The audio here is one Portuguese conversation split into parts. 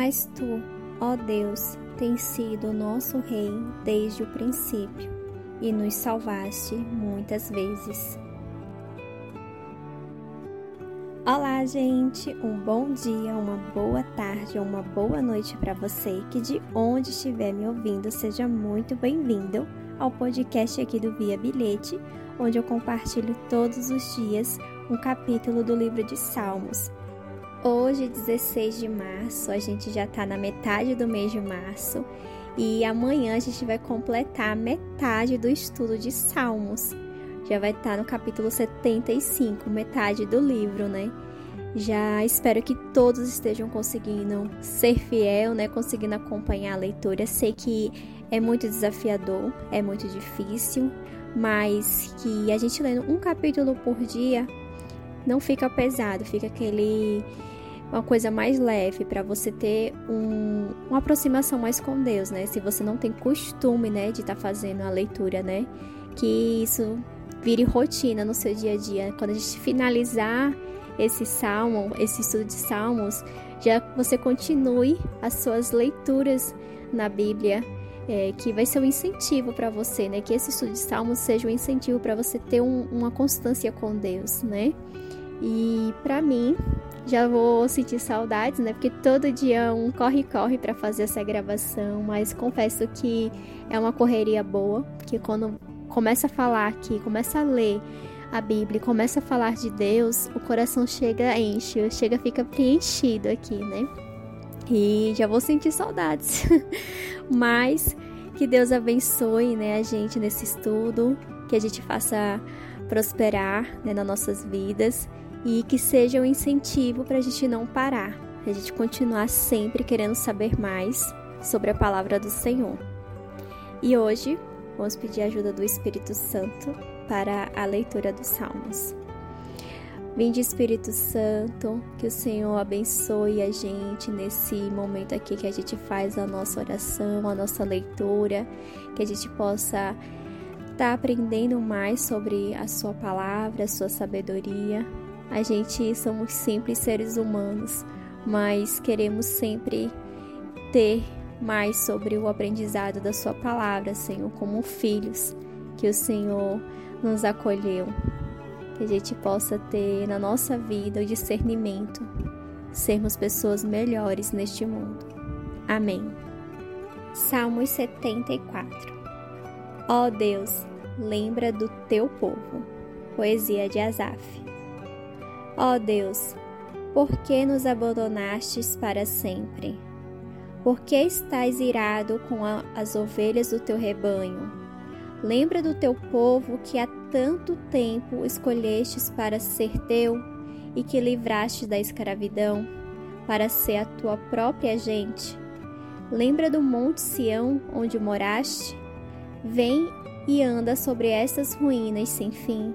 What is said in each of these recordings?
Mas tu, ó Deus, tens sido o nosso Rei desde o princípio e nos salvaste muitas vezes. Olá, gente! Um bom dia, uma boa tarde ou uma boa noite para você que de onde estiver me ouvindo, seja muito bem-vindo ao podcast aqui do Via Bilhete, onde eu compartilho todos os dias um capítulo do livro de Salmos. Hoje, 16 de março, a gente já está na metade do mês de março e amanhã a gente vai completar a metade do estudo de Salmos. Já vai estar tá no capítulo 75, metade do livro, né? Já espero que todos estejam conseguindo ser fiel, né? Conseguindo acompanhar a leitura. Sei que é muito desafiador, é muito difícil, mas que a gente lendo um capítulo por dia não fica pesado, fica aquele uma coisa mais leve para você ter um, uma aproximação mais com Deus, né? Se você não tem costume, né, de estar tá fazendo a leitura, né, que isso vire rotina no seu dia a dia. Quando a gente finalizar esse salmo, esse estudo de salmos, já você continue as suas leituras na Bíblia, é, que vai ser um incentivo para você, né? Que esse estudo de salmos seja um incentivo para você ter um, uma constância com Deus, né? E para mim, já vou sentir saudades, né? Porque todo dia um corre-corre para fazer essa gravação, mas confesso que é uma correria boa, que quando começa a falar aqui, começa a ler a Bíblia, começa a falar de Deus, o coração chega, enche, chega, fica preenchido aqui, né? E já vou sentir saudades. mas que Deus abençoe, né, a gente nesse estudo, que a gente faça prosperar né, nas nossas vidas e que seja um incentivo para a gente não parar, a gente continuar sempre querendo saber mais sobre a palavra do Senhor. E hoje vamos pedir a ajuda do Espírito Santo para a leitura dos Salmos. Vinde Espírito Santo, que o Senhor abençoe a gente nesse momento aqui que a gente faz a nossa oração, a nossa leitura, que a gente possa estar tá aprendendo mais sobre a Sua palavra, a Sua sabedoria, a gente somos simples seres humanos, mas queremos sempre ter mais sobre o aprendizado da Sua palavra, Senhor, como filhos que o Senhor nos acolheu. Que a gente possa ter na nossa vida o discernimento, sermos pessoas melhores neste mundo. Amém. Salmos 74 Ó oh Deus, lembra do teu povo. Poesia de Asaf. Ó oh Deus, por que nos abandonastes para sempre? Por que estás irado com a, as ovelhas do teu rebanho? Lembra do teu povo que há tanto tempo escolhestes para ser teu e que livraste da escravidão, para ser a tua própria gente. Lembra do monte Sião onde moraste? Vem e anda sobre estas ruínas sem fim.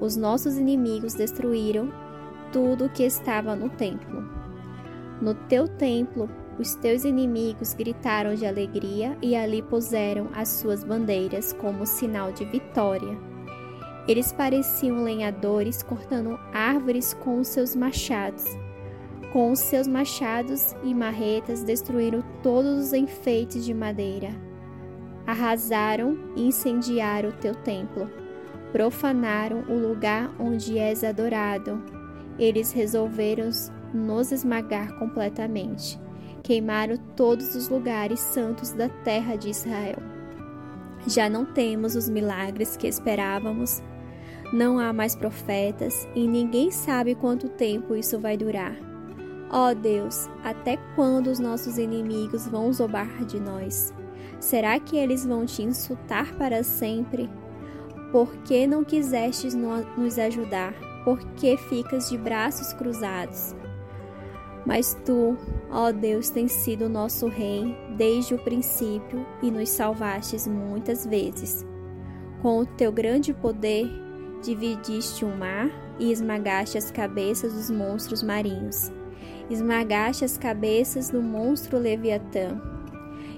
Os nossos inimigos destruíram tudo que estava no templo. No teu templo, os teus inimigos gritaram de alegria e ali puseram as suas bandeiras como sinal de vitória. Eles pareciam lenhadores cortando árvores com os seus machados. Com os seus machados e marretas destruíram todos os enfeites de madeira. Arrasaram e incendiaram o teu templo. Profanaram o lugar onde és adorado eles resolveram nos esmagar completamente. Queimaram todos os lugares santos da terra de Israel. Já não temos os milagres que esperávamos, não há mais profetas e ninguém sabe quanto tempo isso vai durar. Ó oh Deus, até quando os nossos inimigos vão zombar de nós? Será que eles vão te insultar para sempre? Por que não quisestes nos ajudar? Porque ficas de braços cruzados. Mas tu, ó Deus, tens sido nosso Rei desde o princípio e nos salvastes muitas vezes. Com o teu grande poder, dividiste o mar e esmagaste as cabeças dos monstros marinhos. Esmagaste as cabeças do monstro Leviatã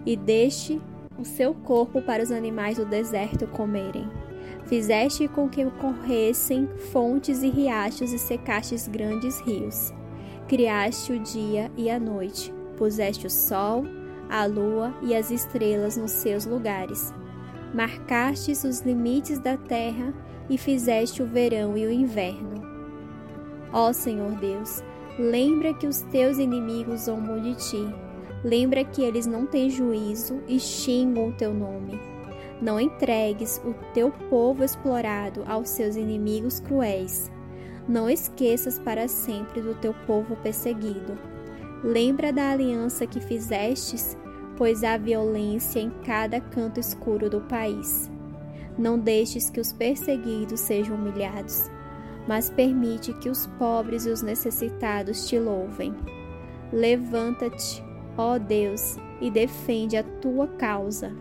e deste o seu corpo para os animais do deserto comerem. Fizeste com que corressem fontes e riachos e secastes grandes rios. Criaste o dia e a noite, Puseste o sol, a lua e as estrelas nos seus lugares. Marcastes os limites da terra e fizeste o verão e o inverno. Ó Senhor Deus, lembra que os teus inimigos zombam de ti. Lembra que eles não têm juízo e xingam o teu nome. Não entregues o teu povo explorado aos seus inimigos cruéis. Não esqueças para sempre do teu povo perseguido. Lembra da aliança que fizestes, pois há violência em cada canto escuro do país. Não deixes que os perseguidos sejam humilhados, mas permite que os pobres e os necessitados te louvem. Levanta-te, ó Deus, e defende a tua causa.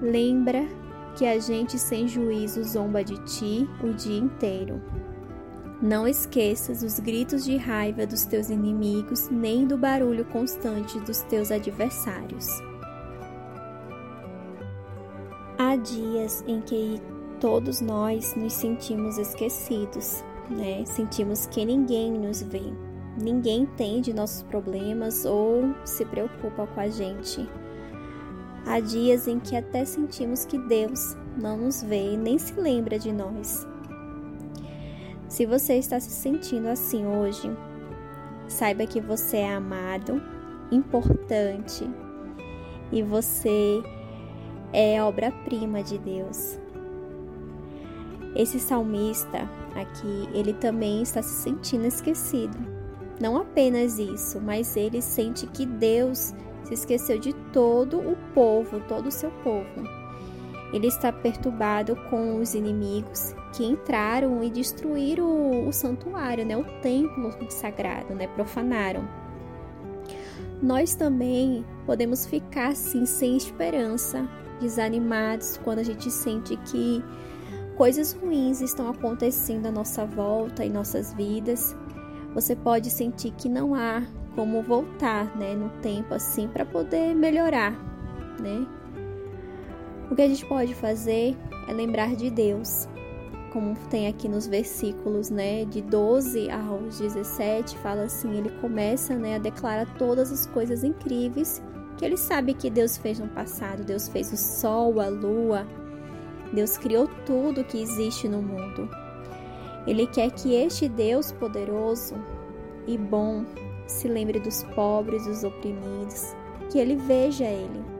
Lembra que a gente sem juízo zomba de ti o dia inteiro. Não esqueças os gritos de raiva dos teus inimigos, nem do barulho constante dos teus adversários. Há dias em que todos nós nos sentimos esquecidos, né? Sentimos que ninguém nos vê, ninguém entende nossos problemas ou se preocupa com a gente. Há dias em que até sentimos que Deus não nos vê e nem se lembra de nós. Se você está se sentindo assim hoje, saiba que você é amado, importante e você é obra-prima de Deus. Esse salmista aqui, ele também está se sentindo esquecido. Não apenas isso, mas ele sente que Deus se esqueceu de todo o povo, todo o seu povo. Ele está perturbado com os inimigos que entraram e destruíram o, o santuário, né, o templo sagrado, né, profanaram. Nós também podemos ficar assim sem esperança, desanimados quando a gente sente que coisas ruins estão acontecendo à nossa volta em nossas vidas. Você pode sentir que não há como voltar, né, no tempo assim para poder melhorar, né? O que a gente pode fazer é lembrar de Deus, como tem aqui nos versículos, né, de 12 aos 17, fala assim, ele começa, né, a declarar todas as coisas incríveis que ele sabe que Deus fez no passado. Deus fez o sol, a lua, Deus criou tudo que existe no mundo. Ele quer que este Deus poderoso e bom se lembre dos pobres, dos oprimidos, que ele veja ele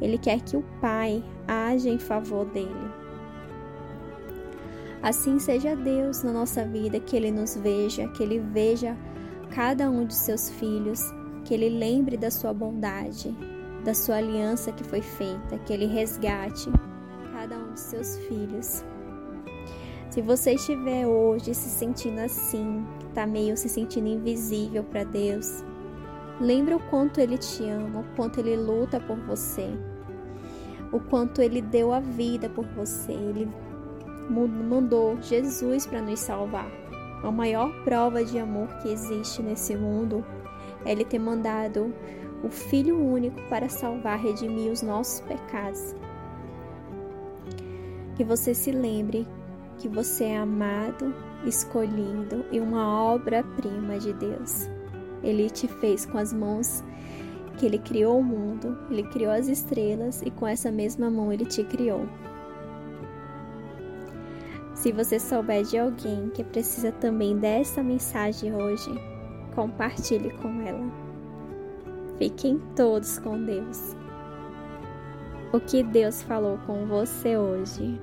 ele quer que o Pai haja em favor dele. Assim seja Deus na nossa vida, que Ele nos veja, que Ele veja cada um de seus filhos, que Ele lembre da sua bondade, da sua aliança que foi feita, que Ele resgate cada um de seus filhos. Se você estiver hoje se sentindo assim, está meio se sentindo invisível para Deus, lembre o quanto Ele te ama, o quanto Ele luta por você o quanto ele deu a vida por você. Ele mandou Jesus para nos salvar. A maior prova de amor que existe nesse mundo é ele ter mandado o Filho único para salvar, redimir os nossos pecados. Que você se lembre que você é amado, escolhido e uma obra-prima de Deus. Ele te fez com as mãos que ele criou o mundo, ele criou as estrelas e com essa mesma mão ele te criou. Se você souber de alguém que precisa também dessa mensagem hoje, compartilhe com ela. Fiquem todos com Deus. O que Deus falou com você hoje?